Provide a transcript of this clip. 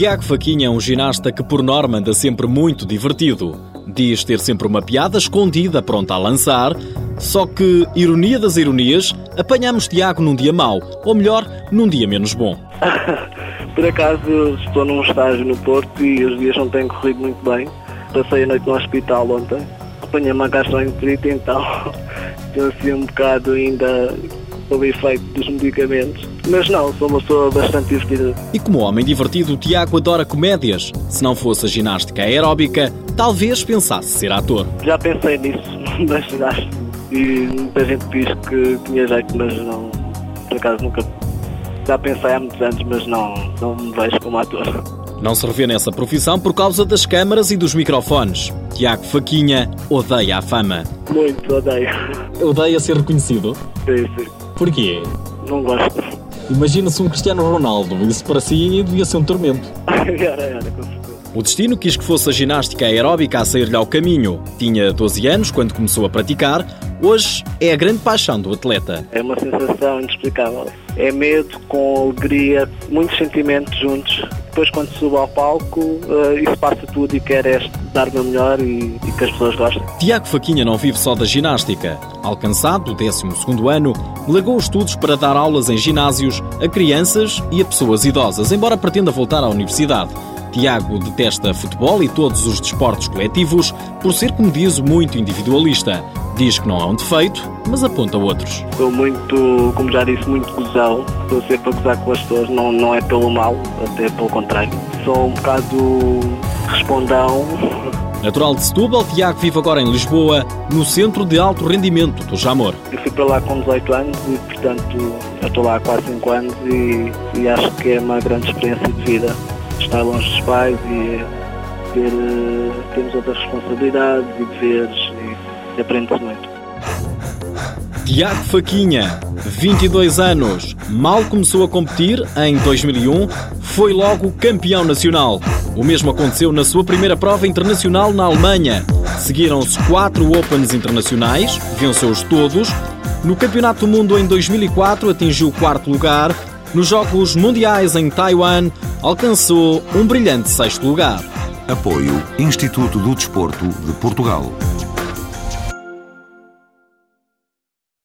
Tiago Faquinha é um ginasta que, por norma, anda sempre muito divertido. Diz ter sempre uma piada escondida pronta a lançar, só que, ironia das ironias, apanhamos Tiago num dia mau, ou melhor, num dia menos bom. por acaso estou num estágio no Porto e os dias não têm corrido muito bem. Passei a noite no hospital ontem, apanhei uma gastroenterite, então estou assim um bocado ainda sob efeito dos medicamentos. Mas não, sou uma pessoa bastante divertida. E como homem divertido, o Tiago adora comédias. Se não fosse a ginástica aeróbica, talvez pensasse ser ator. Já pensei nisso, mas ginástica. E muita gente diz que tinha jeito, mas não, por acaso nunca. Já pensei há muitos anos, mas não, não me vejo como ator. Não se revê nessa profissão por causa das câmaras e dos microfones. Tiago Faquinha odeia a fama. Muito, odeio. Odeia ser reconhecido? Sim, sim. Porquê? Não gosto. Imagina-se um Cristiano Ronaldo. Isso para si devia ser um tormento. era, era, com certeza. O destino quis que fosse a ginástica aeróbica a sair-lhe ao caminho. Tinha 12 anos quando começou a praticar. Hoje é a grande paixão do atleta. É uma sensação inexplicável. É medo com alegria, muitos sentimentos juntos. Depois, quando subo ao palco, uh, isso passa tudo e quero é dar o meu melhor e, e, que as pessoas gostem. Tiago Faquinha não vive só da ginástica. Alcançado o 12 ano, legou os estudos para dar aulas em ginásios a crianças e a pessoas idosas, embora pretenda voltar à universidade. Tiago detesta futebol e todos os desportos coletivos por ser, como diz, muito individualista. Diz que não é um defeito, mas aponta outros. Sou muito, como já disse, muito gozão. Estou sempre a gozar com as pessoas, não, não é pelo mal, até pelo contrário. Sou um bocado respondão. Natural de Setúbal, Tiago vive agora em Lisboa, no Centro de Alto Rendimento do Jamor. Eu fui para lá com 18 anos e, portanto, estou lá há quase 5 anos e, e acho que é uma grande experiência de vida estar longe dos pais e ter, temos outras responsabilidades e deveres e, e aprende-se muito. Tiago Faquinha, 22 anos, mal começou a competir em 2001, foi logo campeão nacional. O mesmo aconteceu na sua primeira prova internacional na Alemanha. Seguiram-se quatro Opens internacionais, venceu-os todos. No Campeonato do Mundo em 2004 atingiu o quarto lugar. Nos Jogos Mundiais em Taiwan alcançou um brilhante sexto lugar. Apoio Instituto do Desporto de Portugal.